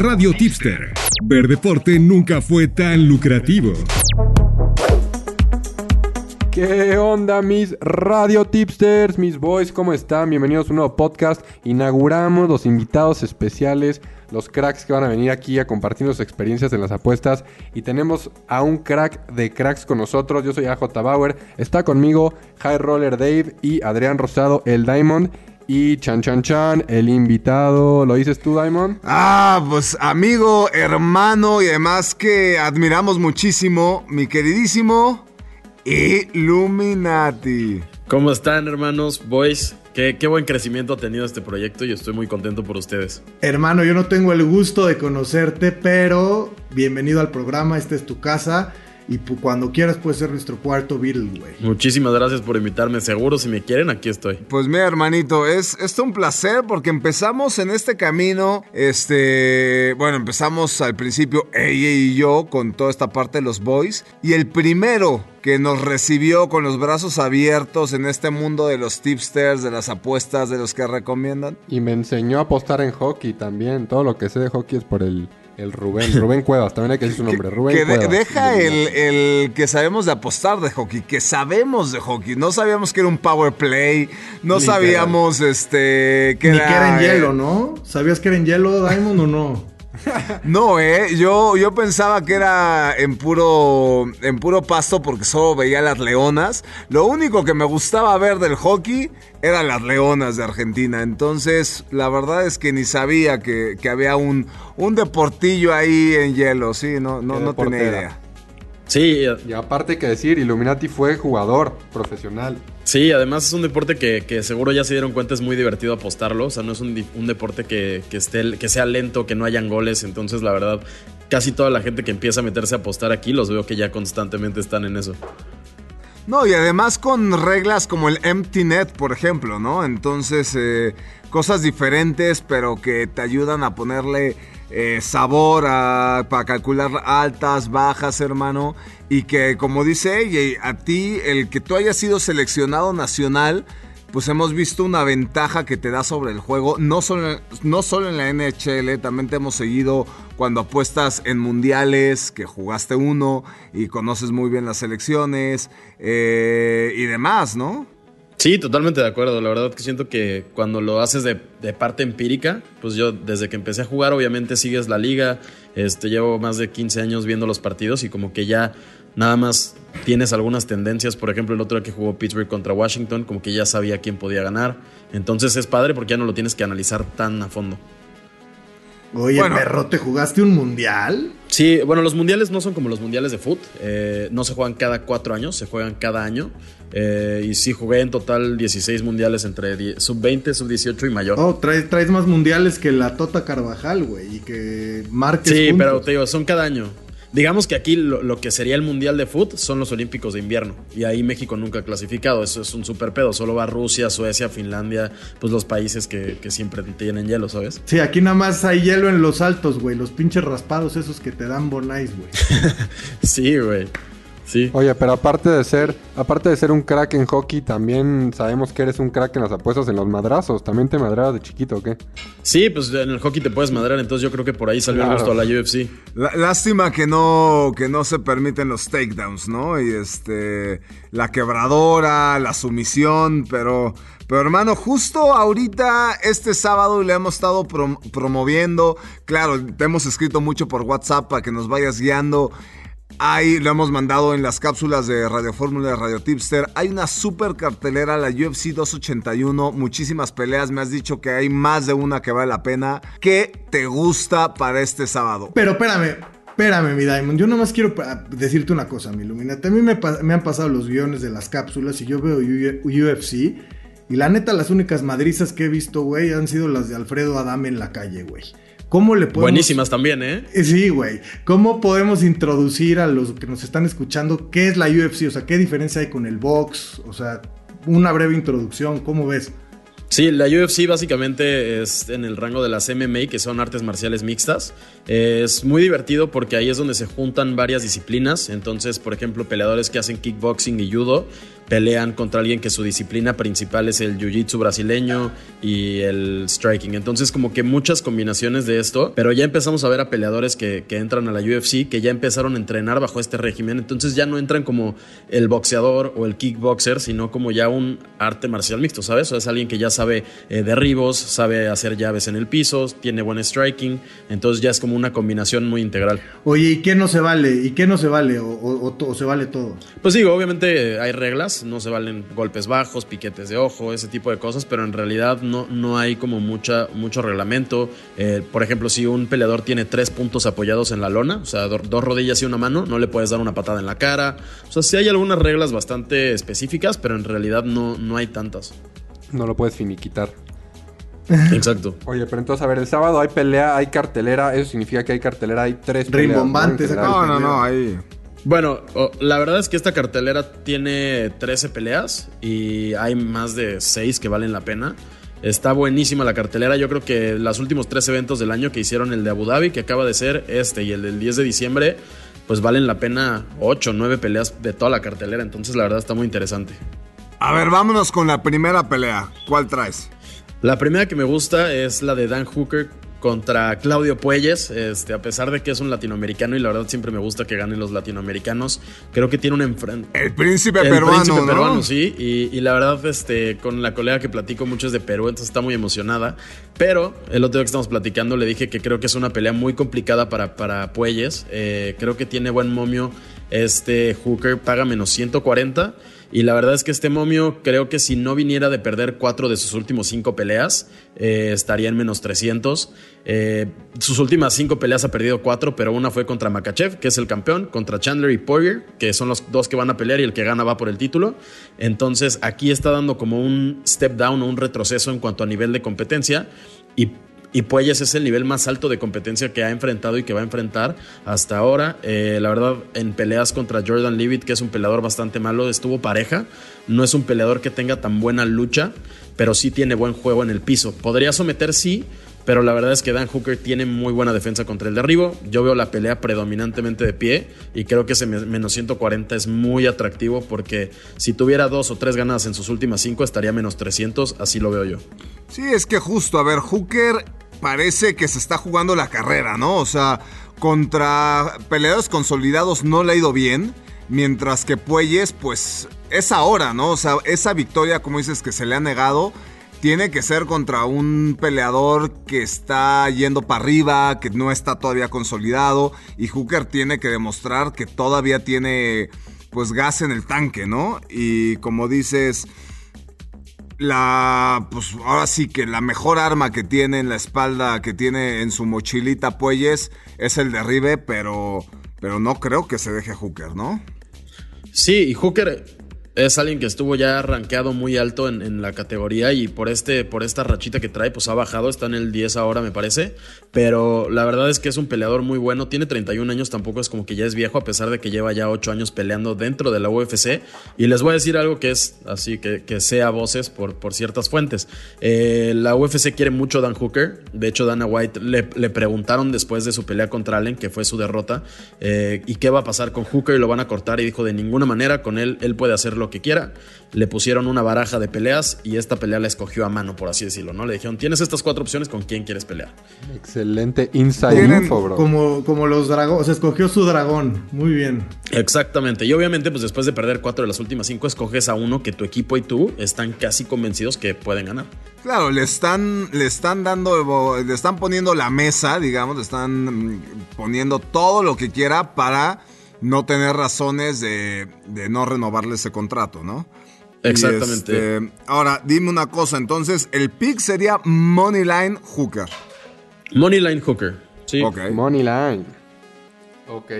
Radio Tipster. Ver deporte nunca fue tan lucrativo. ¿Qué onda mis radio tipsters, mis boys? ¿Cómo están? Bienvenidos a un nuevo podcast. Inauguramos los invitados especiales, los cracks que van a venir aquí a compartir sus experiencias en las apuestas. Y tenemos a un crack de cracks con nosotros. Yo soy AJ Bauer. Está conmigo High Roller Dave y Adrián Rosado, el Diamond. Y Chan Chan Chan, el invitado. ¿Lo dices tú, Diamond? Ah, pues amigo, hermano y además que admiramos muchísimo, mi queridísimo Illuminati. ¿Cómo están, hermanos, boys? Qué, qué, buen crecimiento ha tenido este proyecto y estoy muy contento por ustedes. Hermano, yo no tengo el gusto de conocerte, pero bienvenido al programa, esta es tu casa. Y cuando quieras puedes ser nuestro cuarto Beatle, güey. Muchísimas gracias por invitarme. Seguro, si me quieren, aquí estoy. Pues mira, hermanito, es, es un placer porque empezamos en este camino. Este. Bueno, empezamos al principio ella y yo con toda esta parte de los boys. Y el primero que nos recibió con los brazos abiertos en este mundo de los tipsters, de las apuestas, de los que recomiendan. Y me enseñó a apostar en hockey también. Todo lo que sé de hockey es por el el Rubén, Rubén Cuevas, también hay que decir su nombre, Rubén que Cuevas. deja el, el, que sabemos de apostar de hockey, que sabemos de hockey. No sabíamos que era un power play, no Literal. sabíamos este que Ni era, que era en hielo, ¿no? ¿Sabías que era en hielo, Diamond, o no? No, eh, yo, yo pensaba que era en puro, en puro pasto porque solo veía las leonas. Lo único que me gustaba ver del hockey eran las leonas de Argentina. Entonces, la verdad es que ni sabía que, que había un, un deportillo ahí en hielo. Sí, no, no, no tenía idea. Sí. Y aparte hay que decir, Illuminati fue jugador profesional. Sí, además es un deporte que, que, seguro ya se dieron cuenta es muy divertido apostarlo. O sea, no es un, un deporte que, que, esté, que sea lento, que no hayan goles. Entonces, la verdad, casi toda la gente que empieza a meterse a apostar aquí, los veo que ya constantemente están en eso. No, y además con reglas como el empty net, por ejemplo, ¿no? Entonces, eh, cosas diferentes, pero que te ayudan a ponerle eh, sabor para calcular altas, bajas, hermano. Y que, como dice a ti, el que tú hayas sido seleccionado nacional, pues hemos visto una ventaja que te da sobre el juego. No solo, no solo en la NHL, también te hemos seguido cuando apuestas en mundiales, que jugaste uno y conoces muy bien las selecciones eh, y demás, ¿no? Sí, totalmente de acuerdo. La verdad que siento que cuando lo haces de, de, parte empírica, pues yo desde que empecé a jugar, obviamente sigues la liga. Este, llevo más de 15 años viendo los partidos y como que ya nada más tienes algunas tendencias. Por ejemplo, el otro que jugó Pittsburgh contra Washington, como que ya sabía quién podía ganar. Entonces es padre porque ya no lo tienes que analizar tan a fondo. Oye, bueno, perro, ¿te jugaste un mundial? Sí, bueno, los mundiales no son como los mundiales de fútbol. Eh, no se juegan cada cuatro años, se juegan cada año. Eh, y sí, jugué en total 16 mundiales entre sub-20, sub-18 y mayor. Oh, traes, traes más mundiales que la Tota Carvajal, güey. Y que marques. Sí, juntos. pero te digo, son cada año. Digamos que aquí lo, lo, que sería el Mundial de Fútbol son los Olímpicos de invierno. Y ahí México nunca ha clasificado. Eso es un super pedo. Solo va Rusia, Suecia, Finlandia, pues los países que, que siempre tienen hielo, ¿sabes? Sí, aquí nada más hay hielo en los altos, güey. Los pinches raspados esos que te dan bonais, güey. sí, güey. Sí. Oye, pero aparte de ser, aparte de ser un crack en hockey, también sabemos que eres un crack en las apuestas en los madrazos. ¿También te madrabas de chiquito o qué? Sí, pues en el hockey te puedes madrar, entonces yo creo que por ahí salió claro. el gusto a la UFC. Lástima que no, que no se permiten los takedowns, ¿no? Y este, la quebradora, la sumisión, pero... Pero hermano, justo ahorita, este sábado, le hemos estado prom promoviendo. Claro, te hemos escrito mucho por WhatsApp para que nos vayas guiando. Ahí lo hemos mandado en las cápsulas de Radio Fórmula, Radio Tipster. Hay una super cartelera, la UFC 281. Muchísimas peleas. Me has dicho que hay más de una que vale la pena. ¿Qué te gusta para este sábado? Pero espérame, espérame, mi Diamond. Yo nomás quiero decirte una cosa, mi Illuminati. A mí me, me, han pasado los guiones de las cápsulas y yo veo UFC. Y la neta, las únicas madrizas que he visto, güey, han sido las de Alfredo Adame en la calle, güey. ¿Cómo le podemos... Buenísimas también, ¿eh? Sí, güey. ¿Cómo podemos introducir a los que nos están escuchando qué es la UFC? O sea, ¿qué diferencia hay con el box? O sea, una breve introducción, ¿cómo ves? Sí, la UFC básicamente es en el rango de las MMA, que son artes marciales mixtas. Es muy divertido porque ahí es donde se juntan varias disciplinas. Entonces, por ejemplo, peleadores que hacen kickboxing y judo, pelean contra alguien que su disciplina principal es el jiu-jitsu brasileño y el striking. Entonces como que muchas combinaciones de esto, pero ya empezamos a ver a peleadores que, que entran a la UFC que ya empezaron a entrenar bajo este régimen, entonces ya no entran como el boxeador o el kickboxer, sino como ya un arte marcial mixto, ¿sabes? O es alguien que ya sabe eh, derribos, sabe hacer llaves en el piso, tiene buen striking, entonces ya es como una combinación muy integral. Oye, ¿y qué no se vale? ¿Y qué no se vale? ¿O, o- o se vale todo? Pues digo, obviamente eh, hay reglas, no se valen golpes bajos, piquetes de ojo, ese tipo de cosas, pero en realidad no, no hay como mucha, mucho reglamento. Eh, por ejemplo, si un peleador tiene tres puntos apoyados en la lona, o sea, do- dos rodillas y una mano, no le puedes dar una patada en la cara. O sea, sí hay algunas reglas bastante específicas, pero en realidad no, no hay tantas. No lo puedes finiquitar. Exacto. Oye, pero entonces, a ver, el sábado hay pelea, hay cartelera. Eso significa que hay cartelera, hay tres peleas. Rimbombante ¿no? No, no, no, ahí. Bueno, la verdad es que esta cartelera tiene 13 peleas y hay más de 6 que valen la pena. Está buenísima la cartelera. Yo creo que los últimos tres eventos del año que hicieron el de Abu Dhabi, que acaba de ser este, y el del 10 de diciembre, pues valen la pena 8 o 9 peleas de toda la cartelera. Entonces, la verdad está muy interesante. A ver, vámonos con la primera pelea. ¿Cuál traes? La primera que me gusta es la de Dan Hooker contra Claudio Puelles, este, a pesar de que es un latinoamericano y la verdad siempre me gusta que ganen los latinoamericanos, creo que tiene un enfrente. El príncipe El peruano, príncipe ¿no? peruano, sí. Y, y la verdad, este, con la colega que platico mucho es de Perú, entonces está muy emocionada. Pero el otro día que estamos platicando le dije que creo que es una pelea muy complicada para, para Puelles. Eh, creo que tiene buen momio. Este Hooker paga menos 140. Y la verdad es que este momio creo que si no viniera de perder cuatro de sus últimos cinco peleas, eh, estaría en menos 300. Eh, sus últimas cinco peleas ha perdido cuatro, pero una fue contra Makachev, que es el campeón, contra Chandler y Poirier, que son los dos que van a pelear y el que gana va por el título. Entonces aquí está dando como un step down o un retroceso en cuanto a nivel de competencia. Y y Puelles es el nivel más alto de competencia que ha enfrentado y que va a enfrentar hasta ahora. Eh, la verdad, en peleas contra Jordan Leavitt, que es un peleador bastante malo, estuvo pareja. No es un peleador que tenga tan buena lucha, pero sí tiene buen juego en el piso. Podría someter, sí, pero la verdad es que Dan Hooker tiene muy buena defensa contra el derribo. Yo veo la pelea predominantemente de pie y creo que ese me- menos 140 es muy atractivo porque si tuviera dos o tres ganadas en sus últimas cinco estaría menos 300, así lo veo yo. Sí, es que justo, a ver, Hooker parece que se está jugando la carrera, ¿no? O sea, contra peleadores consolidados no le ha ido bien, mientras que Puelles, pues es ahora, ¿no? O sea, esa victoria, como dices, que se le ha negado, tiene que ser contra un peleador que está yendo para arriba, que no está todavía consolidado, y Hooker tiene que demostrar que todavía tiene, pues, gas en el tanque, ¿no? Y como dices la pues ahora sí que la mejor arma que tiene en la espalda que tiene en su mochilita Puelles es el derribe pero pero no creo que se deje Hooker no Sí, y Hooker es alguien que estuvo ya rankeado muy alto en, en la categoría y por, este, por esta rachita que trae, pues ha bajado, está en el 10 ahora me parece, pero la verdad es que es un peleador muy bueno, tiene 31 años, tampoco es como que ya es viejo, a pesar de que lleva ya 8 años peleando dentro de la UFC, y les voy a decir algo que es así, que, que sea voces por, por ciertas fuentes. Eh, la UFC quiere mucho a Dan Hooker, de hecho Dana White le, le preguntaron después de su pelea contra Allen, que fue su derrota, eh, y qué va a pasar con Hooker y lo van a cortar, y dijo de ninguna manera, con él, él puede hacer lo que quiera. Le pusieron una baraja de peleas y esta pelea la escogió a mano, por así decirlo, ¿no? Le dijeron, tienes estas cuatro opciones, ¿con quién quieres pelear? Excelente inside Tienen info, bro. Como, como los dragones, o sea, escogió su dragón. Muy bien. Exactamente. Y obviamente, pues después de perder cuatro de las últimas cinco, escoges a uno que tu equipo y tú están casi convencidos que pueden ganar. claro le están le están dando le están poniendo la mesa digamos le están poniendo todo lo que quiera para no tener razones de, de no renovarle ese contrato no Exactamente. este, ahora dime una cosa entonces el pick sería Moneyline Hooker Moneyline Hooker. Sí. Ok. Money line. Ok.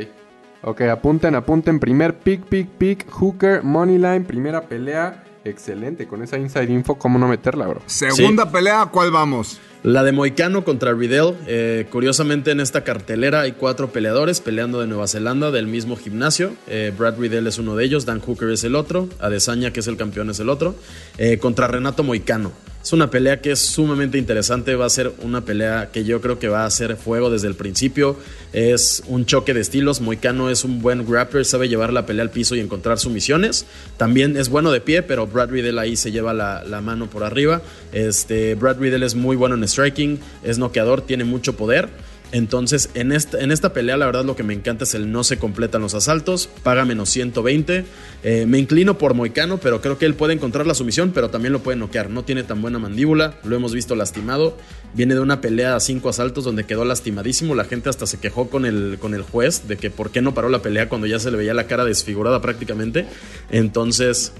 Ok, apunten, apunten. Primer pick, pick, pick. Hooker, money line, primera pelea. Excelente. Con esa inside info, ¿cómo no meterla, bro? segunda pelea ¿cuál vamos? La de Moicano contra Riddell. eh, curiosamente, en esta cartelera hay cuatro peleadores peleando de Nueva Zelanda del mismo gimnasio. Eh, Brad Riddell es uno de ellos, Dan Hooker es el otro, Adesanya, que es el campeón, es el otro. eh, contra Renato Moicano. Es una pelea que es sumamente interesante, va a ser una pelea que yo creo que va a ser fuego desde el principio. Es un choque de estilos, Moicano es un buen grappler, sabe llevar la pelea al piso y encontrar sumisiones. También es bueno de pie, pero Brad Riddle ahí se lleva la, mano por arriba. Este, Brad Riddle es muy bueno en striking, es noqueador, tiene mucho poder. Entonces, en esta, en esta pelea, la verdad, lo que me encanta es el no se completan los asaltos, paga menos 120. Eh, me inclino por Moicano, pero creo que él puede encontrar la sumisión, pero también lo puede noquear. No tiene tan buena mandíbula, lo hemos visto lastimado. Viene de una pelea a cinco asaltos donde quedó lastimadísimo. La gente hasta se quejó con el, con el juez de que por qué no paró la pelea cuando ya se le veía la cara desfigurada prácticamente. Entonces,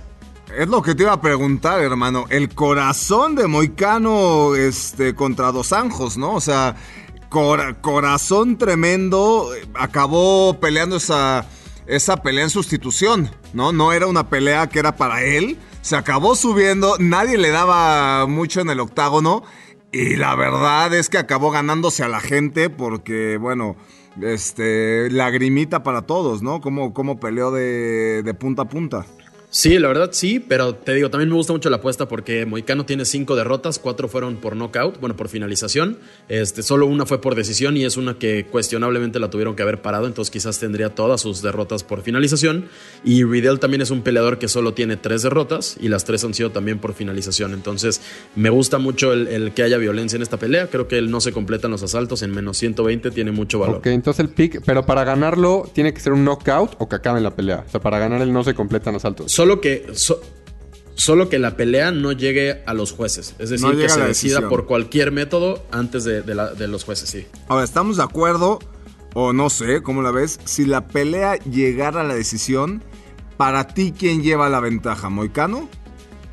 es lo que te iba a preguntar, hermano. El corazón de Moicano este, contra Dos Anjos, ¿no? O sea, corazón tremendo. Acabó peleando esa, esa pelea en sustitución, ¿no? No era una pelea que era para él. Se acabó subiendo, nadie le daba mucho en el octágono. Y la verdad es que acabó ganándose a la gente porque, bueno, este, lagrimita para todos, ¿no? Como, como peleó de, de punta a punta. Sí, la verdad sí, pero te digo, también me gusta mucho la apuesta porque Moicano tiene cinco derrotas, cuatro fueron por knockout, bueno, por finalización. Este, solo una fue por decisión y es una que cuestionablemente la tuvieron que haber parado, entonces quizás tendría todas sus derrotas por finalización. Y Riddell también es un peleador que solo tiene tres derrotas y las tres han sido también por finalización. Entonces, me gusta mucho el, que haya violencia en esta pelea. Creo que él no se completan los asaltos en menos 120, tiene mucho valor. Ok, entonces el pick, pero para ganarlo, ¿tiene que ser un knockout o que acabe la pelea? O sea, para ganar él no se completan asaltos. Solo que. solo que la pelea no llegue a los jueces. Es decir, que se decida por cualquier método antes de, los jueces, sí. Ahora, ¿estamos de acuerdo? O no sé, ¿cómo la ves? Si la pelea llegara a la decisión, para ti, ¿quién lleva la ventaja? ¿Moicano?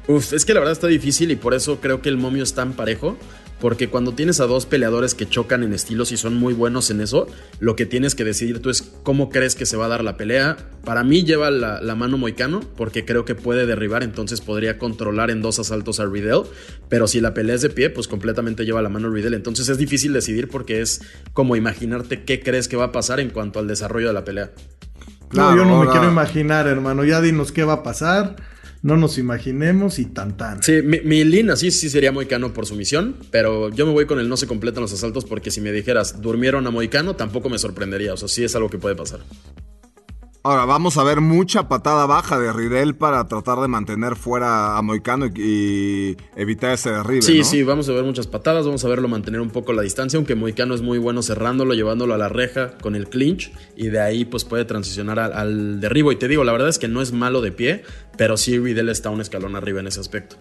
Uf, es que la verdad está difícil y por eso creo que el momio es tan parejo. Porque cuando tienes a dos peleadores que chocan en estilos y son muy buenos en eso, lo que tienes que decidir tú es cómo crees que se va a dar la pelea. Para mí lleva la, mano Moicano, porque creo que puede derribar, entonces podría controlar en dos asaltos a Riddle. Pero si la pelea es de pie, pues completamente lleva la mano Riddle. Entonces es difícil decidir porque es como imaginarte qué crees que va a pasar en cuanto al desarrollo de la pelea. no, yo no me quiero imaginar, hermano. Ya dinos qué va a pasar no nos imaginemos y tan tan. Sí, mi, mi línea sí, sí sería Moicano por su misión, pero yo me voy con el no se completan los asaltos porque si me dijeras durmieron a Moicano tampoco me sorprendería, o sea, sí es algo que puede pasar. Ahora vamos a ver mucha patada baja de Ridel para tratar de mantener fuera a Moicano y, evitar ese derribe. Sí, sí, vamos a ver muchas patadas, vamos a verlo mantener un poco la distancia, aunque Moicano es muy bueno cerrándolo, llevándolo a la reja con el clinch y de ahí pues puede transicionar al, derribo. Y te digo, la verdad es que no es malo de pie, pero sí Ridel está un escalón arriba en ese aspecto.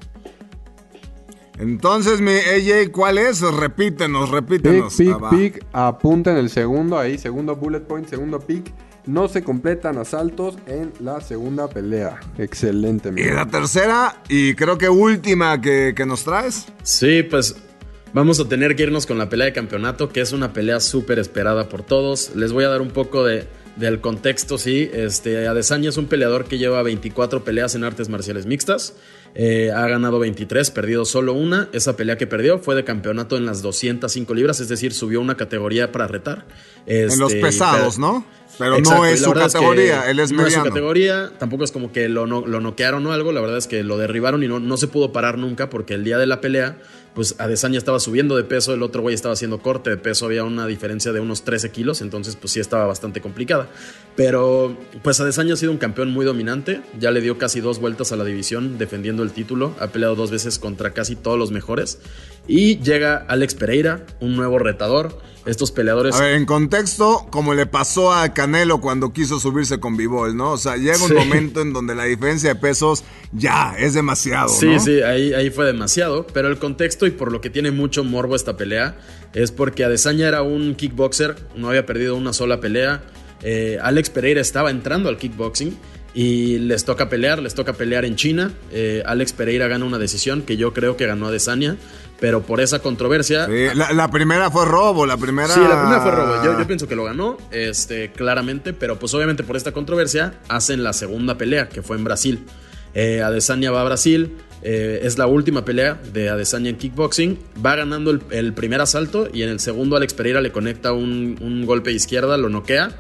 Entonces, mi AJ, ¿cuál es? Repítenos, repítenos. Pick, pick, ah, pick, apunta en el segundo ahí, segundo bullet point, segundo pick no se completan asaltos en la segunda pelea. Excelente. Y la tercera y creo que última que, nos traes. Sí, pues vamos a tener que irnos con la pelea de campeonato, que es una pelea súper esperada por todos. Les voy a dar un poco de, del contexto, sí. Este, Adesanya es un peleador que lleva 24 peleas en artes marciales mixtas. Eh, ha ganado 23, perdido solo una. Esa pelea que perdió fue de campeonato en las 205 libras, es decir, subió una categoría para retar. en los este, pesados, ¿no? Pero no es su categoría, él es mediano. No es su categoría, tampoco es como que lo, lo noquearon o algo, la verdad es que lo derribaron y no, no se pudo parar nunca porque el día de la pelea, pues Adesanya estaba subiendo de peso, el otro güey estaba haciendo corte de peso, había una diferencia de unos 13 kilos, entonces pues sí estaba bastante complicada. Pero pues Adesanya ha sido un campeón muy dominante, ya le dio casi dos vueltas a la división defendiendo el título, ha peleado dos veces contra casi todos los mejores y llega Alex Pereira, un nuevo retador estos peleadores. A ver, en contexto, como le pasó a Canelo cuando quiso subirse con Bivol, ¿no? O sea, llega un momento en donde la diferencia de pesos ya es demasiado. Sí, sí, ahí, ahí fue demasiado. Pero el contexto y por lo que tiene mucho morbo esta pelea es porque Adesanya era un kickboxer, no había perdido una sola pelea. Eh, Alex Pereira estaba entrando al kickboxing y les toca pelear, les toca pelear en China. Eh, Alex Pereira gana una decisión que yo creo que ganó Adesanya pero por esa controversia. la, primera fue robo, la primera. Sí, la primera fue robo. Yo, pienso que lo ganó, este, claramente, pero pues obviamente por esta controversia hacen la segunda pelea, que fue en Brasil. Eh, Adesanya va a Brasil, eh, es la última pelea de Adesanya en kickboxing. Va ganando el, primer asalto y en el segundo Alex Pereira le conecta un, un golpe de izquierda, lo noquea.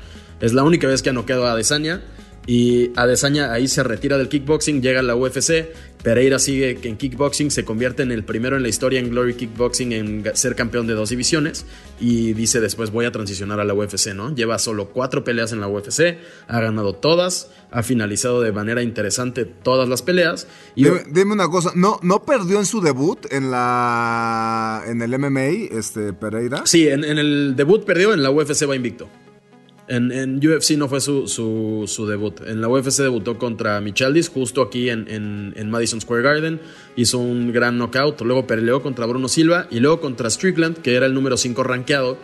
Es la única vez que ha noqueado a Adesanya. Y Adesanya ahí se retira del kickboxing, llega a la UFC. Pereira sigue en kickboxing, se convierte en el primero en la historia en Glory Kickboxing en ser campeón de dos divisiones. Y dice después voy a transicionar a la UFC, ¿no? Lleva solo cuatro peleas en la UFC, ha ganado todas, ha finalizado de manera interesante todas las peleas. Y Dime, dime una cosa, ¿no, ¿no perdió en su debut en la en el MMA, este Pereira? Sí, en, en el debut perdió, en la UFC va invicto. En, en UFC no fue su, su, su debut. En la UFC debutó contra Michaldis, justo aquí en, en, en Madison Square Garden. Hizo un gran knockout. Luego peleó contra Bruno Silva y luego contra Strickland, que era el número 5 rankeado.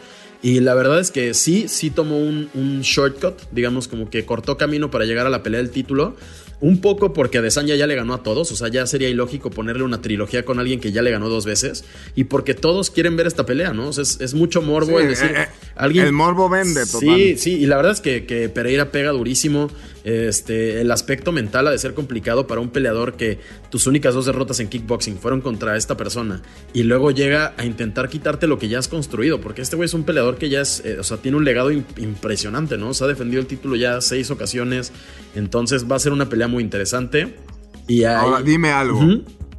Y la verdad es que sí, sí tomó un, un shortcut, digamos como que cortó camino para llegar a la pelea del título. Un poco porque Adesanya ya le ganó a todos, o sea, ya sería ilógico ponerle una trilogía con alguien que ya le ganó dos veces. Y porque todos quieren ver esta pelea, ¿no? O sea, es, es mucho morbo Sí, el decir. eh, eh, alguien, el morbo vende, total. Sí, sí, y la verdad es que, que Pereira pega durísimo. Este, el aspecto mental ha de ser complicado para un peleador que tus únicas dos derrotas en kickboxing fueron contra esta persona y luego llega a intentar quitarte lo que ya has construido, porque este güey es un peleador que ya es, eh, o sea, tiene un legado im- impresionante, ¿no? Se ha defendido el título ya seis ocasiones, entonces va a ser una pelea muy interesante. Y ahí- Ahora, dime algo.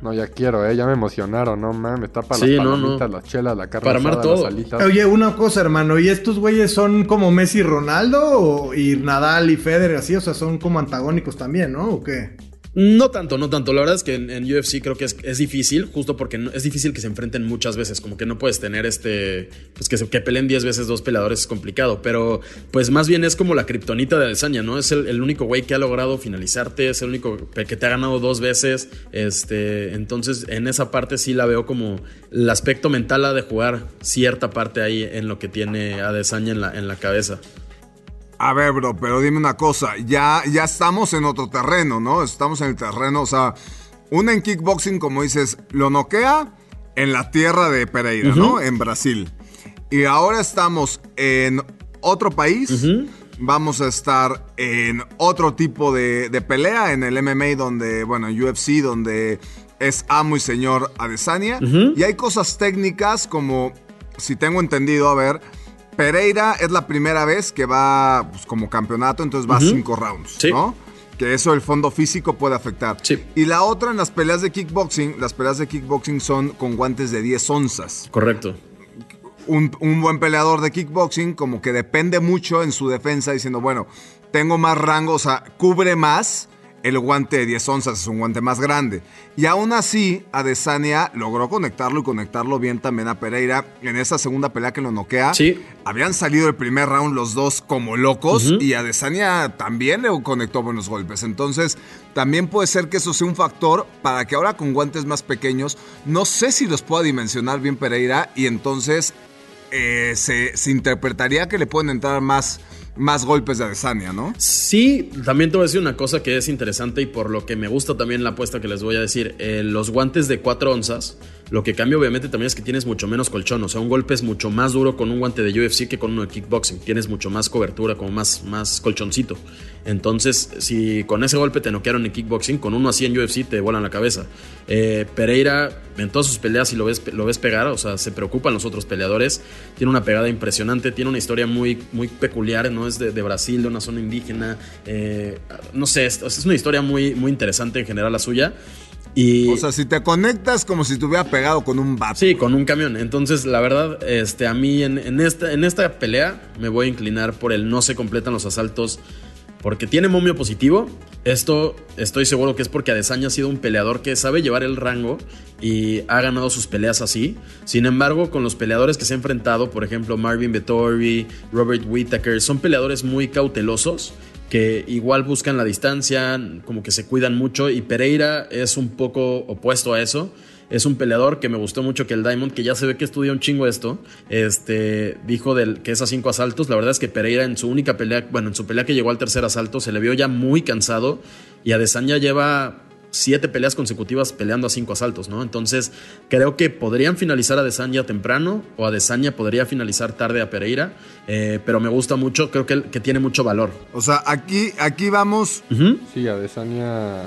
No, ya quiero, ¿eh? Ya me emocionaron, no mames. Está para Sí, las no, palomitas, no. las chelas, la carne Para armar asada, las todo. alitas. Oye, una cosa, hermano, ¿y estos güeyes son como Messi y Ronaldo? O, y Nadal y Federer, así? O sea, son como antagónicos también, ¿no? ¿O qué? No tanto, no tanto. La verdad es que en, UFC creo que es, es difícil, justo porque no- es difícil que se enfrenten muchas veces. Como que no puedes tener este. Pues que, se- que peleen 10 veces dos peleadores es complicado. Pero pues más bien es como la kriptonita de Adesanya, ¿no? Es el, el único güey que ha logrado finalizarte, es el único que te ha ganado dos veces. Este. Entonces, en esa parte sí la veo como el aspecto mental ha de jugar cierta parte ahí en lo que tiene Adesanya en la, en la cabeza. A ver, bro, pero dime una cosa, ya, ya estamos en otro terreno, ¿no? Estamos en el terreno, o sea, una en kickboxing, como dices, lo noquea en la tierra de Pereira, ¿no? En Brasil. Y ahora estamos en otro país, vamos a estar en otro tipo de, de pelea, en el MMA, donde, bueno, en UFC, donde es amo y señor Adesanya. Y hay cosas técnicas como, si tengo entendido, a ver, Pereira es la primera vez que va pues, como campeonato, entonces va a cinco rounds, Sí. ¿no? Que eso el fondo físico puede afectar. Sí. Y la otra en las peleas de kickboxing, las peleas de kickboxing son con guantes de 10 onzas. Correcto. Un, un buen peleador de kickboxing como que depende mucho en su defensa diciendo, bueno, tengo más rango, o sea, cubre más el guante de 10 onzas, es un guante más grande. Y aún así, Adesanya logró conectarlo y conectarlo bien también a Pereira en esa segunda pelea que lo noquea. Sí. Habían salido el primer round los dos como locos y Adesanya también le conectó buenos golpes. Entonces, también puede ser que eso sea un factor para que ahora con guantes más pequeños, no sé si los pueda dimensionar bien Pereira y entonces eh, se, se interpretaría que le pueden entrar más, más golpes de Adesanya, ¿no? Sí, también te voy a decir una cosa que es interesante y por lo que me gusta también la apuesta que les voy a decir. Eh, los guantes de 4 onzas, lo que cambia obviamente también es que tienes mucho menos colchón. O sea, un golpe es mucho más duro con un guante de UFC que con uno de kickboxing. Tienes mucho más cobertura, como más, más colchoncito. Entonces, si con ese golpe te noquearon en kickboxing, con uno así en UFC te vuelan la cabeza. Eh, Pereira, en todas sus peleas, si lo ves, lo ves pegar, o sea, se preocupan los otros peleadores. Tiene una pegada impresionante, tiene una historia muy, muy peculiar, ¿no? Es de, de Brasil, de una zona indígena. eh, no sé, es, es una historia muy, muy interesante en general la suya. Y, O sea, si te conectas como si te hubiera pegado con un bat. Sí, con un camión. Entonces, la verdad, este, a mí en, en esta, en esta pelea me voy a inclinar por el no se completan los asaltos porque tiene momio positivo. Esto estoy seguro que es porque Adesanya ha sido un peleador que sabe llevar el rango y ha ganado sus peleas así. Sin embargo, con los peleadores que se ha enfrentado, por ejemplo, Marvin Vettori, Robert Whittaker, son peleadores muy cautelosos que igual buscan la distancia, como que se cuidan mucho y Pereira es un poco opuesto a eso. Es un peleador que me gustó mucho que el Diamond, que ya se ve que estudia un chingo esto, este, dijo del, que es a cinco asaltos. La verdad es que Pereira en su única pelea, bueno, en su pelea que llegó al tercer asalto, se le vio ya muy cansado y Adesanya lleva siete peleas consecutivas peleando a cinco asaltos, ¿no? Entonces, creo que podrían finalizar a Adesanya temprano o Adesanya podría finalizar tarde a Pereira, eh, pero me gusta mucho, creo que, que tiene mucho valor. O sea, aquí, aquí vamos. Sí, Adesanya.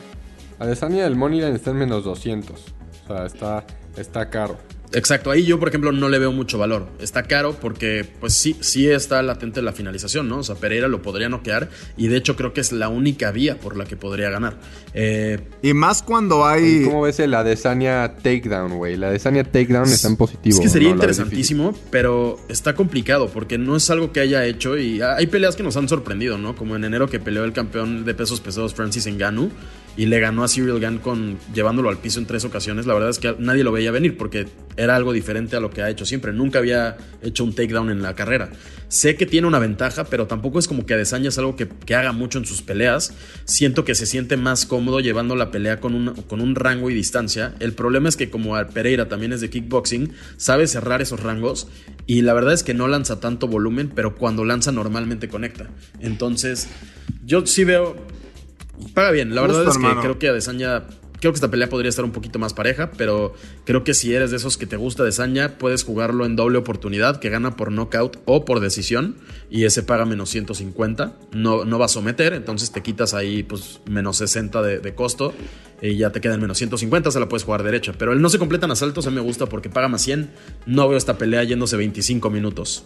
Adesanya, el money line está en menos 200. O sea, está, está caro. Exacto, ahí yo por ejemplo no le veo mucho valor. Está caro porque pues sí, sí está latente la finalización, ¿no? O sea, Pereira lo podría noquear y de hecho creo que es la única vía por la que podría ganar. Eh, Y más cuando hay... ¿Cómo ves el Adesanya Takedown, güey? La Adesanya Takedown está en positivo. Es que sería. La interesantísimo, pero está complicado porque no es algo que haya hecho y hay peleas que nos han sorprendido, ¿no? Como en enero que peleó el campeón de pesos pesados Francis Ngannou y le ganó a Cyril Gann con llevándolo al piso en tres ocasiones. La verdad es que nadie lo veía venir porque era algo diferente a lo que ha hecho siempre. Nunca había hecho un takedown en la carrera. Sé que tiene una ventaja, pero tampoco es como que Adesanya es algo que, que haga mucho en sus peleas. Siento que se siente más cómodo llevando la pelea con un, con un rango y distancia. El problema es que como Pereira también es de kickboxing, sabe cerrar esos rangos y la verdad es que no lanza tanto volumen, pero cuando lanza normalmente conecta. Entonces, yo sí veo... Paga bien, la Justo, verdad es que hermano. creo que Adesanya Creo que esta pelea podría estar un poquito más pareja, pero creo que si eres de esos que te gusta de Saña, puedes jugarlo en doble oportunidad, que gana por knockout o por decisión, y ese paga menos 150. No, no va a someter, entonces te quitas ahí pues menos 60 de, de costo y ya te quedan menos 150, se la puedes jugar derecha. Pero el no se completan asaltos a mí me gusta porque paga más 100. No veo esta pelea yéndose 25 minutos.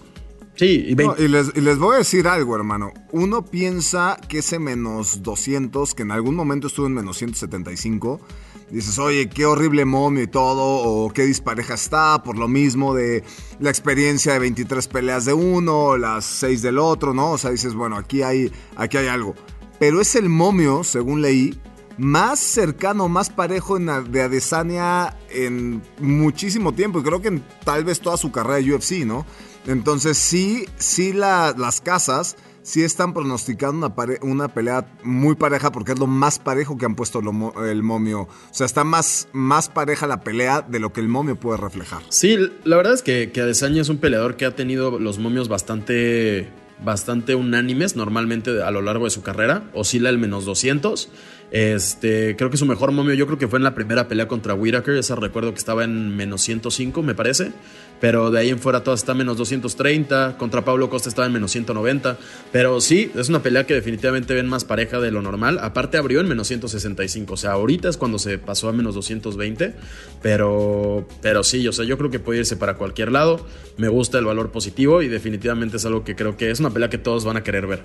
Sí, y 20. No, y, les, y les voy a decir algo, hermano. Uno piensa que ese menos 200, que en algún momento estuvo en menos 175, dices, oye, qué horrible momio y todo, o qué dispareja está, por lo mismo de la experiencia de 23 peleas de uno, las 6 del otro, ¿no? O sea, dices, bueno, aquí hay, aquí hay algo. Pero es el momio, según leí, más cercano, más parejo en de Adesanya en muchísimo tiempo. Y creo que en tal vez toda su carrera de UFC, ¿no? Entonces sí, sí la- las casas sí están pronosticando una, pelea muy pareja porque es lo más parejo que han puesto el momio. O sea, está más, más pareja la pelea de lo que el momio puede reflejar. Sí, la verdad es que, que Adesanya es un peleador que ha tenido los momios bastante, bastante unánimes normalmente a lo largo de su carrera. Oscila el menos 200. Este, creo que su mejor momio, yo creo que fue en la primera pelea contra Whitaker. Esa recuerdo que estaba en menos 105, me parece. Pero de ahí en fuera todas está en menos 230. Contra Pablo Costa estaba en menos 190. Pero sí, es una pelea que definitivamente ven más pareja de lo normal. Aparte abrió en menos 165. O sea, ahorita es cuando se pasó a menos 220. Pero, pero sí, o sea, yo creo que puede irse para cualquier lado. Me gusta el valor positivo y definitivamente es algo que creo que es una pelea que todos van a querer ver.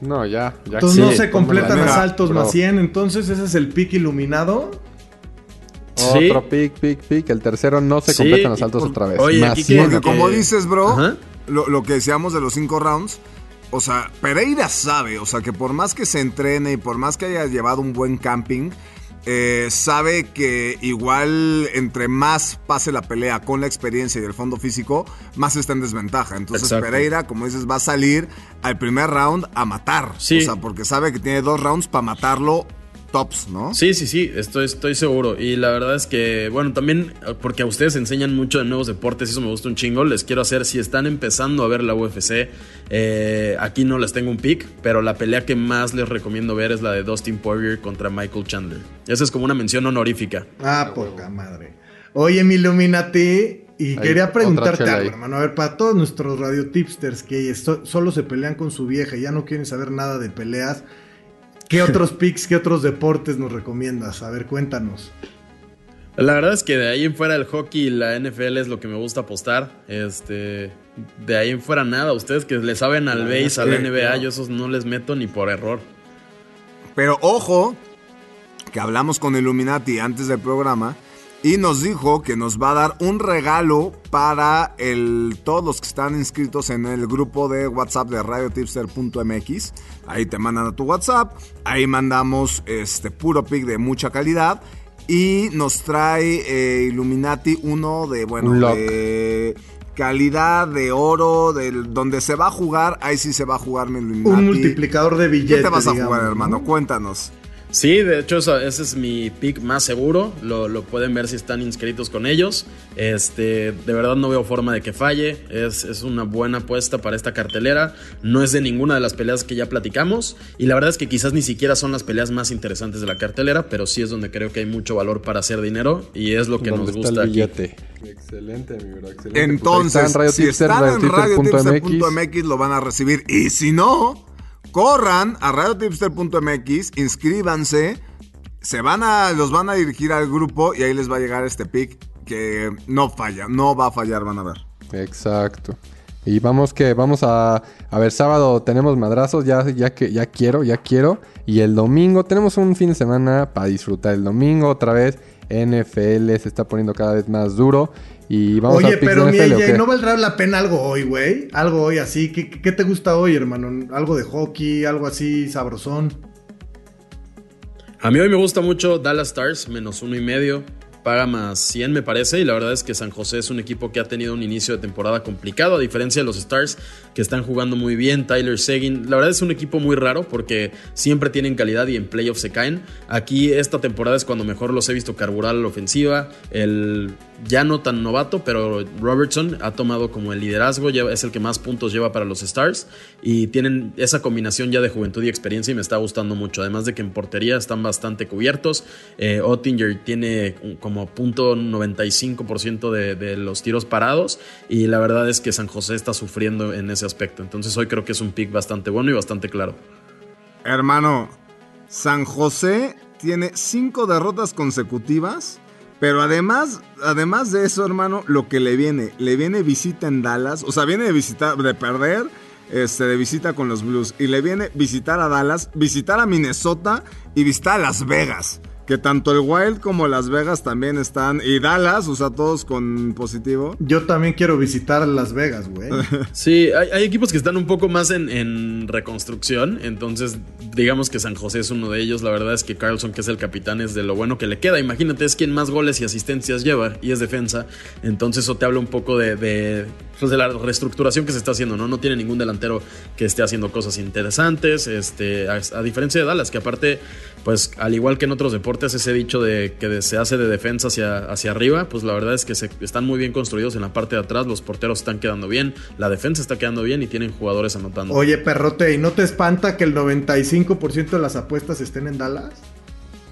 No, ya. ya Entonces sí, no se completan asaltos más 100. Entonces ese es el pick iluminado. Sí. Otro pick, pick, pick. El tercero no se Sí, completan asaltos por- otra vez. oye, Más aquí que- 100. Porque como dices, bro, lo, lo que decíamos de los cinco rounds, o sea, Pereira sabe, o sea, que por más que se entrene y por más que haya llevado un buen camping, eh, sabe que igual entre más pase la pelea con la experiencia y el fondo físico, más está en desventaja. Entonces Exacto. Pereira, como dices, va a salir al primer round a matar. Sí. O sea, porque sabe que tiene dos rounds para matarlo tops, ¿no? Sí, sí, sí, estoy, estoy seguro. Y la verdad es que, bueno, también porque a ustedes enseñan mucho de nuevos deportes y eso me gusta un chingo, les quiero hacer, si están empezando a ver la UFC, eh, aquí no les tengo un pick, pero la pelea que más les recomiendo ver es la de Dustin Poirier contra Michael Chandler. Esa es como una mención honorífica. Ah, poca madre. Oye, mi Illuminati. Y Ahí, quería preguntarte algo, hermano. A ver, para todos nuestros radio tipsters que so- solo se pelean con su vieja y ya no quieren saber nada de peleas, ¿qué otros picks, qué otros deportes nos recomiendas? A ver, cuéntanos. La verdad es que de ahí en fuera el hockey y la NFL es lo que me gusta apostar. Este, de ahí en fuera nada. Ustedes que le saben al base, al NBA, yo esos no les meto ni por error. Pero ojo, que hablamos con Illuminati antes del programa y nos dijo que nos va a dar un regalo para el, todos los que están inscritos en el grupo de WhatsApp de radiotipster.mx. Ahí te mandan a tu WhatsApp, ahí mandamos este puro pick de mucha calidad y nos trae eh, Illuminati uno de, bueno, Un de calidad de oro, del, donde se va a jugar, ahí sí se va a jugar mi Illuminati. Un multiplicador de billetes. ¿Qué te vas a digamos, jugar, ¿no? hermano? Cuéntanos. Sí, de hecho eso- ese es mi pick más seguro. Lo, lo pueden ver si están inscritos con ellos. Este, de verdad no veo forma de que falle. Es, es una buena apuesta para esta cartelera. No es de ninguna de las peleas que ya platicamos. Y la verdad es que quizás ni siquiera son las peleas más interesantes de la cartelera, pero sí es donde creo que hay mucho valor para hacer dinero. Y es lo que ¿Dónde nos está gusta el aquí. billete? Excelente, mi bro. Excelente. Entonces, Pues ahí está en si están en radiotipster.mx. radiotipster.mx lo van a recibir. Y si no, corran a radiotipster.mx, inscríbanse, se van a, los van a dirigir al grupo y ahí les va a llegar este pick que no falla, no va a fallar, van a ver. Exacto. Y vamos que vamos a a ver sábado tenemos madrazos ya ya que ya quiero ya quiero y el domingo tenemos un fin de semana para disfrutar el domingo otra vez NFL se está poniendo cada vez más duro y vamos Oye, a pero de mi NFL, ¿o? ¿no valdrá la pena algo hoy, güey? Algo hoy así. ¿Qué, qué te gusta hoy, hermano? ¿Algo de hockey? ¿Algo así sabrosón? A mí hoy me gusta mucho Dallas Stars, menos uno y medio. Paga más 100 me parece y la verdad es que San José es un equipo que ha tenido un inicio de temporada complicado a diferencia de los Stars que están jugando muy bien, Tyler Seguin, la verdad es un equipo muy raro porque siempre tienen calidad y en playoffs se caen. Aquí esta temporada es cuando mejor los he visto carburar a la ofensiva, el ya no tan novato, pero Robertson ha tomado como el liderazgo, es el que más puntos lleva para los Stars y tienen esa combinación ya de juventud y experiencia y me está gustando mucho. Además de que en portería están bastante cubiertos. Eh, Ottinger tiene como punto 95% de, de los tiros parados y la verdad es que San José está sufriendo en ese aspecto. Entonces hoy creo que es un pick bastante bueno y bastante claro. Hermano, San José tiene cinco derrotas consecutivas, pero además, además de eso, hermano, lo que le viene, le viene visita en Dallas, o sea, viene de visitar, de perder, este, de visita con los Blues, y le viene visitar a Dallas, visitar a Minnesota y visitar a Las Vegas. Que tanto el Wild como Las Vegas también están, y Dallas, o sea, todos con positivo. Yo también quiero visitar Las Vegas, güey. Sí, hay, hay equipos que están un poco más en, en reconstrucción, entonces digamos que San José es uno de ellos. La verdad es que Carlson, que es el capitán, es de lo bueno que le queda. Imagínate, es quien más goles y asistencias lleva y es defensa. Entonces eso te habla un poco de, de, pues, de la reestructuración que se está haciendo, ¿no? No tiene ningún delantero que esté haciendo cosas interesantes, este, a, a diferencia de Dallas, que aparte, pues al igual que en otros deportes, ese dicho de que se hace de defensa hacia, hacia arriba, pues la verdad es que se, están muy bien construidos en la parte de atrás, los porteros están quedando bien, la defensa está quedando bien y tienen jugadores anotando. Oye, perrote, ¿y no te espanta que el 95% de las apuestas estén en Dallas?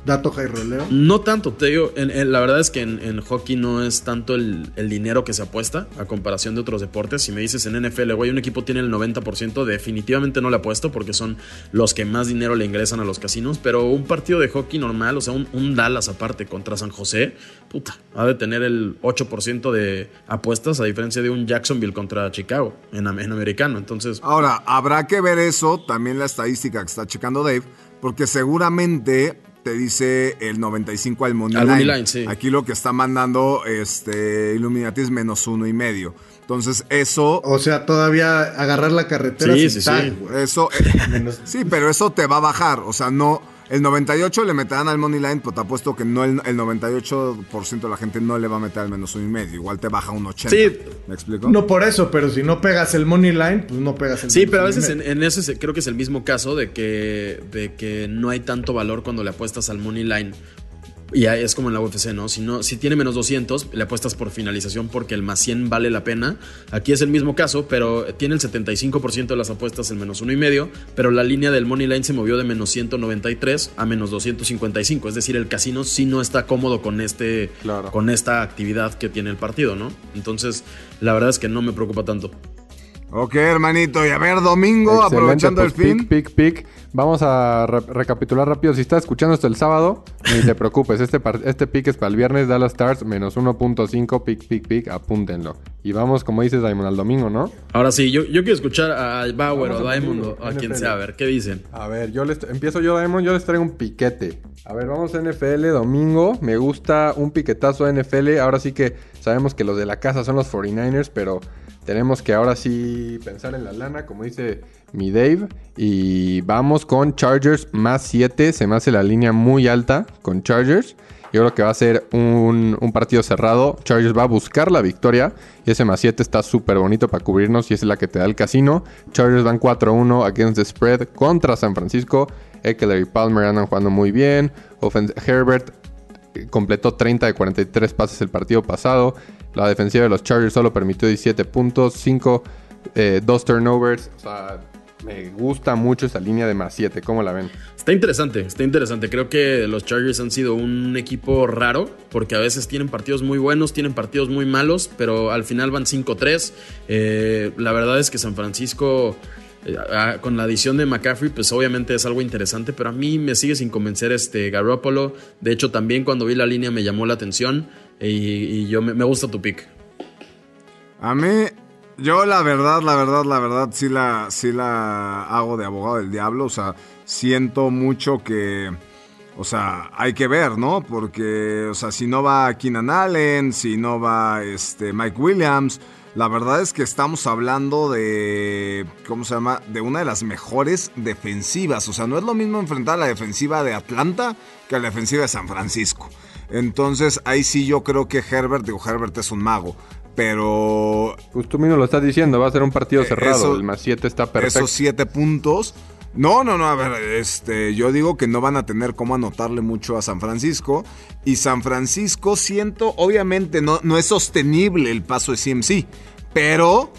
Dato jairoleo. No tanto, te digo, en- en- la verdad es que en, en hockey no es tanto el, el dinero que se apuesta a comparación de otros deportes. Si me dices en NFL, güey, un equipo tiene el 90%, definitivamente no le apuesto porque son los que más dinero le ingresan a los casinos. Pero un partido de hockey normal, o sea, un, un Dallas aparte contra San José, puta, ha de tener el 8% de apuestas a diferencia de un Jacksonville contra Chicago en, en americano. Entonces, Ahora, habrá que ver eso, también la estadística que está checando Dave, porque seguramente te dice el 95 al money Al line. line, sí. Aquí lo que está mandando este Illuminati es menos uno y medio. Entonces, eso, O sea, todavía agarrar la carretera Sí, sin sí, tag, sí. güey. eso, eh, sí, pero eso te va a bajar. O sea, no, el 98 le meterán al money line, pero te apuesto que no el, el 98% de la gente no le va a meter al menos uno y medio. Igual te baja un 80. Sí. ¿Me explico? No por eso, pero si no pegas el money line, pues no pegas el Sí, pero a veces en, en ese se- creo que es el mismo caso de que, de que no hay tanto valor cuando le apuestas al money line. Y es como en la UFC, ¿no? Si, no, si tiene menos 200, le apuestas por finalización porque el más 100 vale la pena. Aquí es el mismo caso, pero tiene el 75% de las apuestas el menos uno y medio, pero la línea del money line se movió de menos 193 a menos 255. Es decir, el casino sí no está cómodo con, este, Claro. con esta actividad que tiene el partido, ¿no? Entonces, la verdad es que no me preocupa tanto. Ok, hermanito. Y a ver, domingo, Excelente, aprovechando pues, el fin. Pick, pick, pick. Vamos a re- recapitular rápido. Si estás escuchando esto el sábado, ni te preocupes. Este, este pick es para el viernes. Dallas Stars menos 1.5. Pick, pick, pick. Apúntenlo. Y vamos, como dices, Diamond, al domingo, ¿no? Ahora sí, yo, yo quiero escuchar a Bauer Vamos o a Diamond o a quien sea, a ver, ¿qué dicen? A ver, yo les empiezo yo, Diamond. Yo les traigo un piquete. A ver, vamos a NFL domingo. Me gusta un piquetazo a NFL. Ahora sí que sabemos que los de la casa son los 49ers, pero tenemos que ahora sí pensar en la lana, como dice mi Dave. Y vamos con Chargers más 7. Se me hace la línea muy alta con Chargers. Yo creo que va a ser un, partido cerrado. Chargers va a buscar la victoria. Y ese más 7 está súper bonito para cubrirnos. Y es la que te da el casino. Chargers van 4-1 against the spread contra San Francisco. Eckler y Palmer andan jugando muy bien. Herbert eh, completó 30 de 43 pases el partido pasado. La defensiva de los Chargers solo permitió 17 puntos, 5, 2 turnovers. O sea, me gusta mucho esa línea de más 7. ¿Cómo la ven? Está interesante, está interesante. Creo que los Chargers han sido un equipo raro porque a veces tienen partidos muy buenos, tienen partidos muy malos, pero al final van 5-3. Eh, la verdad es que San Francisco, eh, con la adición de McCaffrey, pues obviamente es algo interesante, pero a mí me sigue sin convencer este Garoppolo. De hecho, también cuando vi la línea me llamó la atención. Y, yo me, me gusta tu pick. A mí, yo la verdad, la verdad, la verdad, sí la, sí la hago de abogado del diablo. O sea, siento mucho que, o sea, hay que ver, ¿no? Porque, o sea, si no va Keenan Allen, si no va este, Mike Williams, la verdad es que estamos hablando de, ¿cómo se llama? De una de las mejores defensivas. O sea, no es lo mismo enfrentar a la defensiva de Atlanta que a la defensiva de San Francisco. Entonces, ahí sí yo creo que Herbert, digo, Herbert es un mago. Pero Pues tú mismo lo estás diciendo, va a ser un partido Eh, cerrado. eso- el más 7 está perfecto. esos siete puntos. No, no, no, a ver, este, yo digo que no van a tener cómo anotarle mucho a San Francisco. Y San Francisco, siento, obviamente no, no es sostenible el paso de CMC, pero,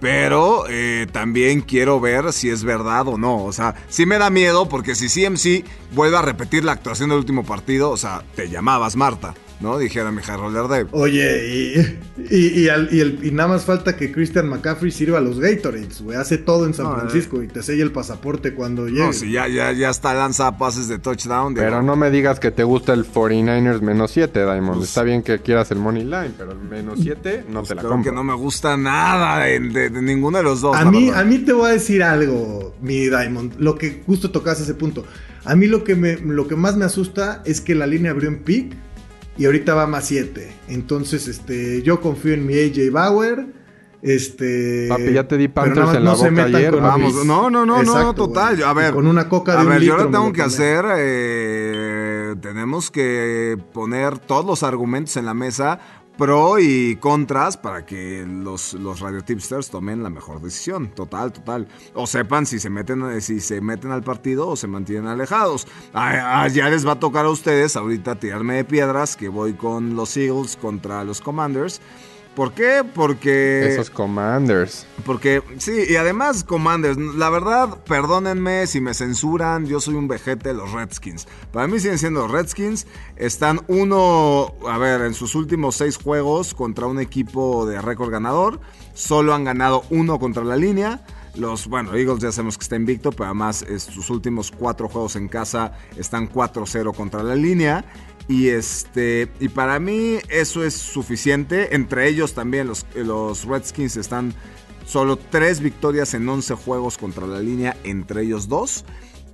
pero eh, también quiero ver si es verdad o no. O sea, sí me da miedo porque si CMC vuelve a repetir la actuación del último partido, o sea, te llamabas Marta, ¿no? Dijera mi Roller Dave. Oye, y, y, y al- y el- y nada más falta que Christian McCaffrey sirva a los Gatorades, güey. Hace todo en San No, eh. Francisco y te sella el pasaporte cuando llegue. No, si ya, ya, ya está lanza pases de touchdown. Pero no me digas que te gusta el 49ers menos 7, Diamond. Pues- Está bien que quieras el money line, pero el menos 7 no te la Creo compro. que no me gusta nada de, de- de ninguno de los dos. A mí, verdad. a mí te voy a decir algo, mi Diamond. Lo que justo tocas ese punto. A mí lo que, me, lo que más me asusta es que la línea abrió en pick y ahorita va más 7. Entonces, este, yo confío en mi AJ Bauer. Este. Papi, ya te di Panthers en la se boca metan ayer, con vamos. mis- No, no, no, no, Exacto, total. güey. A ver. Y Con una coca de A un ver, yo lo tengo que hacer. eh, tenemos que poner todos los argumentos en la mesa. Pro y contras para que los, los radio tipsters tomen la mejor decisión. Total, total. O sepan si se meten, si se meten al partido o se mantienen alejados. Ah, ya les va a tocar a ustedes ahorita tirarme de piedras que voy con los Eagles contra los Commanders. ¿Por qué? Porque... Esos Commanders. Porque, sí, y además, Commanders, la verdad, perdónenme si me censuran, yo soy un vejete de los Redskins. Para mí siguen siendo los Redskins. Están uno, a ver, en sus últimos seis juegos contra un equipo de récord ganador. Solo han ganado uno contra la línea. Los, bueno, Eagles ya sabemos que está invicto, pero además es- sus últimos cuatro juegos en casa están 4-0 contra la línea. Y este. Y para mí eso es suficiente. Entre ellos también los, los Redskins están solo tres victorias en 11 juegos contra la línea, entre ellos dos.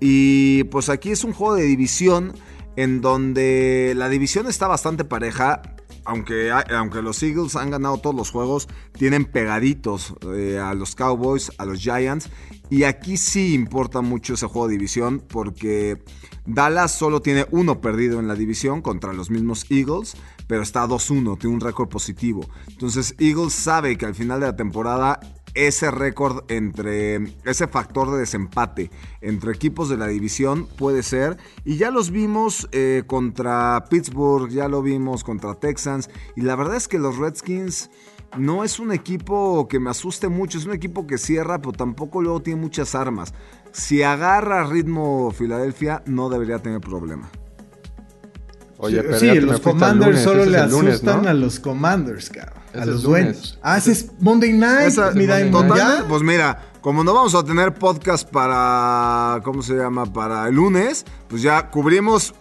Y pues aquí es un juego de división en donde la división está bastante pareja. Aunque, aunque los Eagles han ganado todos los juegos, tienen pegaditos eh, a los Cowboys, a los Giants. Y aquí sí importa mucho ese juego de división porque Dallas solo tiene uno perdido en la división contra los mismos Eagles, pero está 2-1, tiene un récord positivo. Entonces Eagles sabe que al final de la temporada ese récord entre ese factor de desempate entre equipos de la división puede ser y ya los vimos eh, contra Pittsburgh, ya lo vimos contra Texans y la verdad es que los Redskins no es un equipo que me asuste mucho, es un equipo que cierra, pero tampoco luego tiene muchas armas. Si agarra ritmo Filadelfia, no debería tener problema. Oye, pero sí, los Commanders lunes, solo le lunes, asustan ¿no? a los Commanders, cabrón. Ese a los dueños. Ah, ese es Monday Night, Esa- mi Monday pues mira, como no vamos a tener podcast para, ¿cómo se llama? Para el lunes, pues ya cubrimos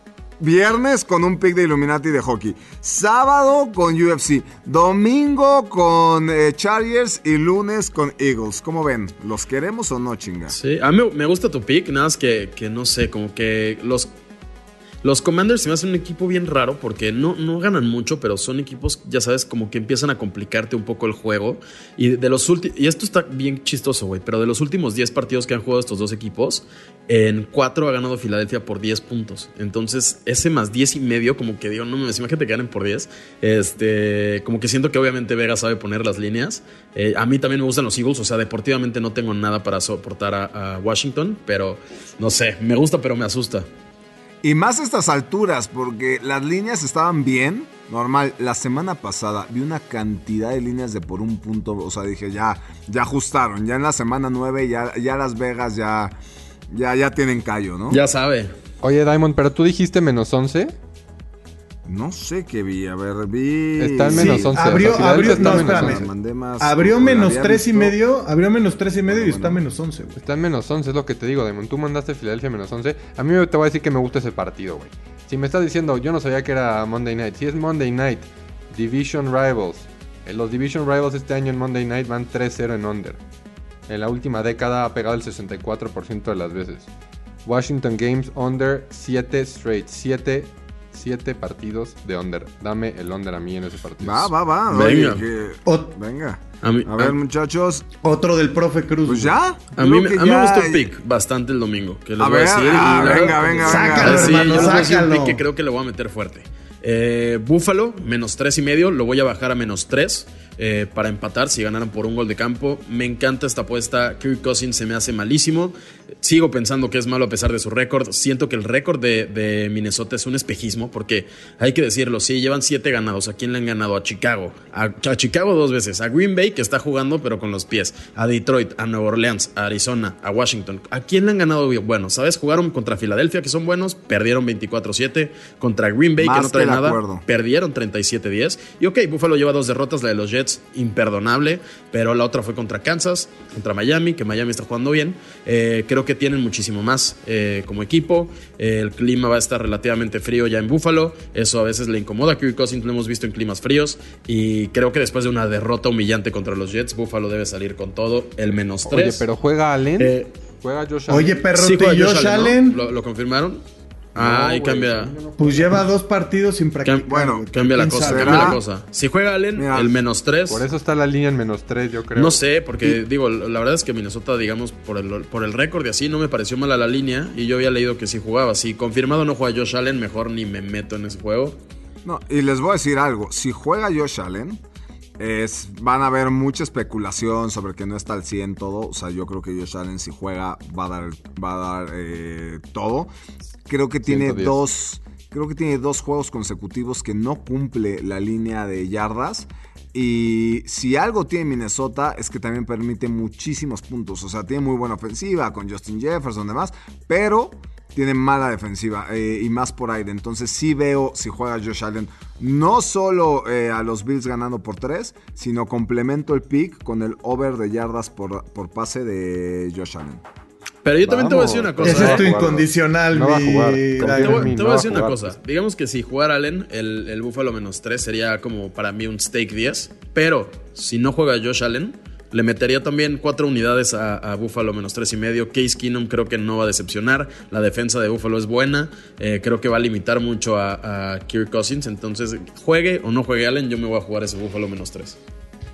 viernes con un pick de Illuminati de hockey, sábado con UFC, domingo con eh, Chargers y lunes con Eagles. ¿Cómo ven? ¿Los queremos o no, chinga? Sí, a mí me, gusta tu pick, nada más que, que no sé, como que los, los Commanders se me hacen un equipo bien raro porque no, no ganan mucho, pero son equipos, ya sabes, como que empiezan a complicarte un poco el juego. Y de los últimos, y esto está bien chistoso, güey, pero de los últimos 10 partidos que han jugado estos dos equipos, en 4 ha ganado Filadelfia por 10 puntos. Entonces, ese más 10 y medio, como que digo, no me imagínate que ganen por 10. Este, como que siento que obviamente Vega sabe poner las líneas. Eh, a mí también me gustan los Eagles, o sea, deportivamente no tengo nada para soportar a Washington, pero no sé, me gusta, pero me asusta. Y más a estas alturas, porque las líneas estaban bien. Normal, la semana pasada vi una cantidad de líneas de por un punto. O sea, dije, ya, ya ajustaron. Ya en la semana 9, ya, ya Las Vegas ya, ya, ya tienen callo, ¿no? Ya sabe. Oye, Diamond, pero tú dijiste menos 11. No sé qué vi. A ver, vi. Está en Sí, menos 11. abrió- o sea, Filadelfia abrió- no, menos espérame. 11. Mandé más. Abrió menos había tres y visto. medio, abrió menos tres y medio y Bueno, está bueno. menos 11, güey. Está en menos 11, es lo que te digo, Diamond. Tú mandaste Filadelfia menos 11. A mí te voy a decir que me gusta ese partido, güey. Si me estás diciendo, yo no sabía que era Monday Night. Si es Monday Night Division Rivals. En los Division Rivals este año en Monday Night van 3-0 en under. En la última década ha pegado el 64% de las veces. Washington Games under 7 straight. 7 7 partidos de under. Dame el under a mí en ese partido. Va, va, va. Venga. Oye, que- Ot- Venga. A mí- A ver, a- muchachos. otro del profe Cruz. Pues ya. A mí, me- a mí me gustó el pick bastante el domingo. Que les A voy ver, a decir. ah, Y la venga, venga, Sácalo, venga. Sí, hermano, yo les voy a decir un sácalo. pick que creo que le voy a meter fuerte. Eh, Búfalo, menos tres y medio, lo voy a bajar a menos tres eh, para empatar si ganaran por un gol de campo. Me encanta esta apuesta. Kirk Cousins se me hace malísimo. Sigo pensando que es malo a pesar de su récord. Siento que el récord de, de Minnesota es un espejismo porque hay que decirlo, sí, llevan siete ganados. ¿A quién le han ganado? A Chicago. A, a Chicago dos veces. A Green Bay, que está jugando pero con los pies. A Detroit, a Nueva Orleans, a Arizona, a Washington. ¿A quién le han ganado? Bueno, ¿sabes? Jugaron contra Filadelfia, que son buenos. Perdieron 24-7. Contra Green Bay, Más que no trae nada. acuerdo. Perdieron 37-10. Y ok, Buffalo lleva dos derrotas, la de los Jets, imperdonable. Pero la otra fue contra Kansas, contra Miami, que Miami está jugando bien. Eh, creo que tienen muchísimo más eh, como equipo. Eh, el clima va a estar relativamente frío ya en Buffalo. Eso a veces le incomoda a Kirk Cousins, lo hemos visto en climas fríos. Y creo que después de una derrota humillante contra los Jets, Buffalo debe salir con todo. El menos 3. Oye, pero juega Allen. Eh, juega Josh Allen. Oye, perro, Sí, ¿y juega Josh Josh Allen, Allen? ¿no? ¿Lo, lo confirmaron? Ah, güey, cambia. Pues lleva dos partidos sin practicar. bueno. Cambia la ¿Quién cosa, cambia la ¿Será? cosa. Si juega Allen, Mira. el menos 3. Por eso está la línea en menos 3, yo creo. No sé, porque digo, la verdad es que Minnesota, digamos, por el, por el récord y así, no me pareció mala la línea. Y yo había leído que sí jugaba. Si confirmado no juega Josh Allen, mejor ni me meto en ese juego. No, y les voy a decir algo. Si juega Josh Allen, es, van a haber mucha especulación sobre que no está al 100 todo. O sea, yo creo que Josh Allen si juega va a dar, va a dar eh, todo. Creo que tiene 110. dos. Creo que tiene dos juegos consecutivos que no cumple la línea de yardas. Y si algo tiene Minnesota es que también permite muchísimos puntos. O sea, tiene muy buena ofensiva con Justin Jefferson y demás. Pero tiene mala defensiva eh, y más por aire. Entonces sí veo si juega Josh Allen no solo eh, a los Bills ganando por 3, sino complemento el pick con el over de yardas por, por pase de Josh Allen. Pero yo también te voy a decir una cosa. Ese es tu incondicional, no va a mi jugar. Te voy, en mí, te no voy va a a decir una cosa. pues. Digamos que si jugara Allen, el, el Buffalo menos 3 sería como para mí un stake 10. Pero si no juega Josh Allen, le metería también 4 unidades a, a Buffalo menos 3 y medio. Case Keenum creo que no va a decepcionar. La defensa de Buffalo es buena. Eh, creo que va a limitar mucho a, a Kirk Cousins. Entonces, juegue o no juegue Allen, yo me voy a jugar ese Buffalo menos 3.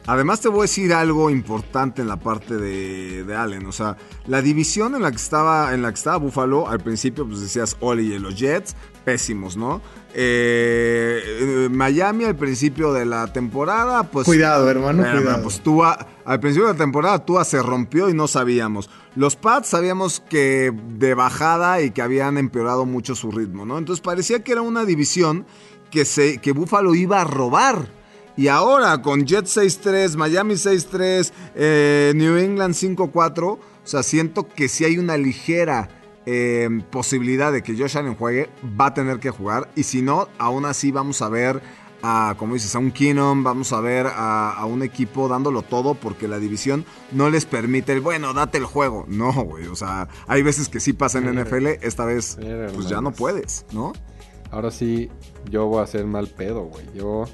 Además te voy a decir algo importante en la parte de, de Allen. O sea, la división en la que estaba, en la que estaba Buffalo, al principio pues decías Oli y los Jets, pésimos, ¿no? Eh, eh, Miami al principio de la temporada, pues... Cuidado, hermano, Eh, cuidado. Pues Tua, al principio de la temporada Tua se rompió y no sabíamos. Los Pats sabíamos que de bajada y que habían empeorado mucho su ritmo, ¿no? Entonces parecía que era una división que, se, que Buffalo iba a robar. Y ahora con Jets 6-3, Miami 6-3, eh, New England 5-4, o sea, siento que si hay una ligera eh, posibilidad de que Josh Allen juegue, va a tener que jugar. Y si no, aún así vamos a ver a, como dices, a un Keenum, vamos a ver a, a un equipo dándolo todo porque la división no les permite el, bueno, date el juego. No, güey, o sea, hay veces que sí pasa en. NFL, esta vez pues ya no puedes, ¿no? Ahora sí, yo voy a hacer mal pedo, güey. Yo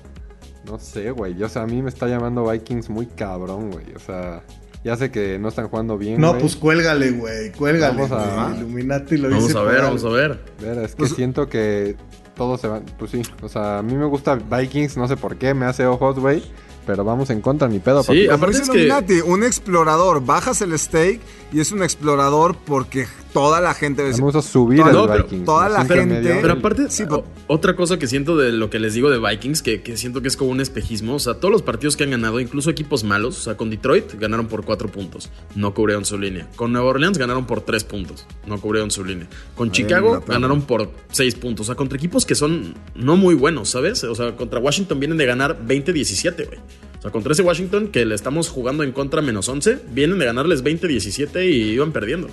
no sé, güey. Yo, o sea, a mí me está llamando Vikings muy cabrón, güey. O sea, ya sé que no están jugando bien. No, pues cuélgale, güey. Cuélgale. Vamos a-. Illuminati lo Vamos dice a ver, vamos a ver. Ver, es que Pues- siento que todos se van. Pues sí, o sea, a mí me gusta Vikings, no sé por qué, me hace ojos, güey. Pero vamos en contra, ni pedo. Sí, aparte es que- Illuminati, un explorador, bajas el stake y es un explorador porque toda la gente A gusta subir Toda- el no, pero Vikings. toda la gente- medio. Pero aparte, Sí, o- pero- otra cosa que siento de lo que les digo de Vikings, que, que siento que es como un espejismo, o sea, todos los partidos que han ganado, incluso equipos malos, o sea, con Detroit ganaron por 4 puntos, no cubrieron su línea. Con Nueva Orleans ganaron por 3 puntos, no cubrieron su línea. Con Ahí Chicago ganaron por 6 puntos, o sea, contra equipos que son no muy buenos, ¿sabes? O sea, contra Washington vienen de ganar 20-17, güey. Sea, contra ese Washington que le estamos jugando en contra menos 11, vienen de ganarles 20-17 y iban perdiendo.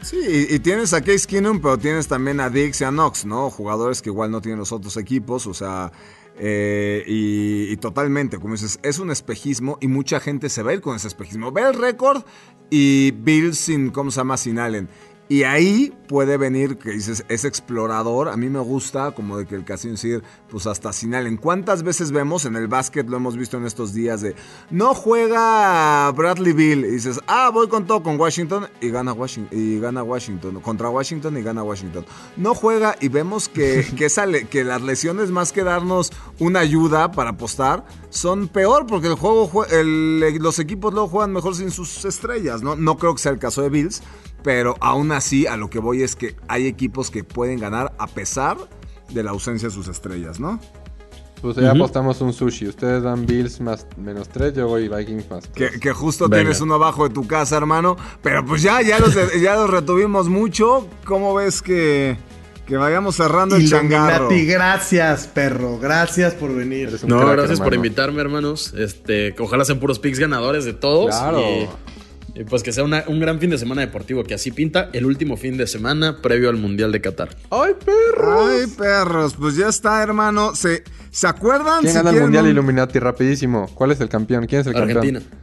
Sí, y, tienes a Case Keenum, pero tienes también a Dix y a Knox, ¿no? Jugadores que igual no tienen los otros equipos, o sea, eh, y, totalmente, como dices, es un espejismo y mucha gente se va a ir con ese espejismo. Ve el récord y Bills sin, ¿cómo se llama? Sin Allen. Y ahí puede venir, que dices, es explorador. A mí me gusta, como de que el Casino Sir, pues hasta sin ¿En cuántas veces vemos en el básquet, lo hemos visto en estos días, de no juega Bradley Bill? Y dices, ah, voy con todo con Washington y gana Washington, y gana Washington, contra Washington y gana Washington. No juega y vemos que, que, sale, que las lesiones, más que darnos una ayuda para apostar, son peor porque el juego, los equipos luego juegan mejor sin sus estrellas. ¿no? no creo que sea el caso de Bills, pero aún así a lo que voy es que hay equipos que pueden ganar a pesar de la ausencia de sus estrellas, ¿no? Pues ya apostamos un sushi. Ustedes dan Bills más menos 3, yo voy Vikings más Que, que, justo tienes uno abajo de tu casa, hermano. Pero pues ya, ya los, ya los retuvimos mucho. ¿Cómo ves que, que vayamos cerrando el changarro? gracias, perro. Gracias por venir. No, gracias por invitarme, hermanos. Este, ojalá sean puros picks ganadores de todos. Claro. Y pues que sea un gran fin de semana deportivo, que así pinta el último fin de semana previo al Mundial de Qatar. ¡Ay, perros! ¡Ay, perros! Pues ya está, hermano. ¿Se, ¿se acuerdan? ¿Quién gana el Mundial Illuminati? Rapidísimo. ¿Cuál es el campeón? ¿Quién es el Argentina. campeón?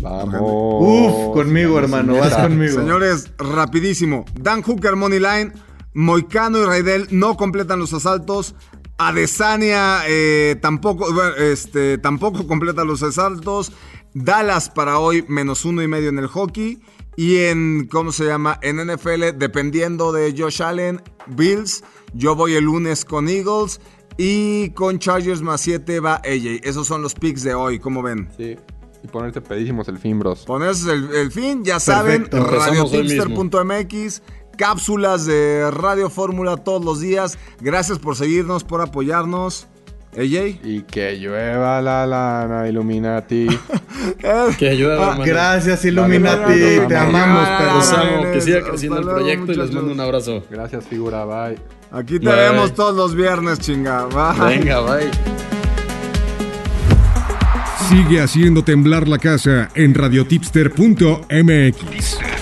Vamos. Uf, conmigo, hermano. Vas conmigo. Señores, rapidísimo. Dan Hooker, Money Line. Moicano y Raidel no completan los asaltos. Adesanya eh, tampoco, este, tampoco completa los asaltos. Dallas para hoy menos uno y medio en el hockey. Y en, ¿cómo se llama? En NFL, dependiendo de Josh Allen, Bills. Yo voy el lunes con Eagles. Y con Chargers más 7 va AJ. Esos son los picks de hoy, ¿cómo ven? Sí. Y ponerse pedísimos el fin, bros. Ponerse el, fin, ya saben. RadioTipster.mx. Cápsulas de Radio Fórmula todos los días. Gracias por seguirnos, por apoyarnos. AJ. Y que llueva la lana, Illuminati. que llueva, ah, Gracias, Illuminati. Te amamos, pero Que siga creciendo el proyecto y les mando un abrazo. Gracias, figura. Bye. Aquí te vemos todos los viernes, chinga. Bye. Venga, bye. Sigue haciendo temblar la casa en radiotipster.mx.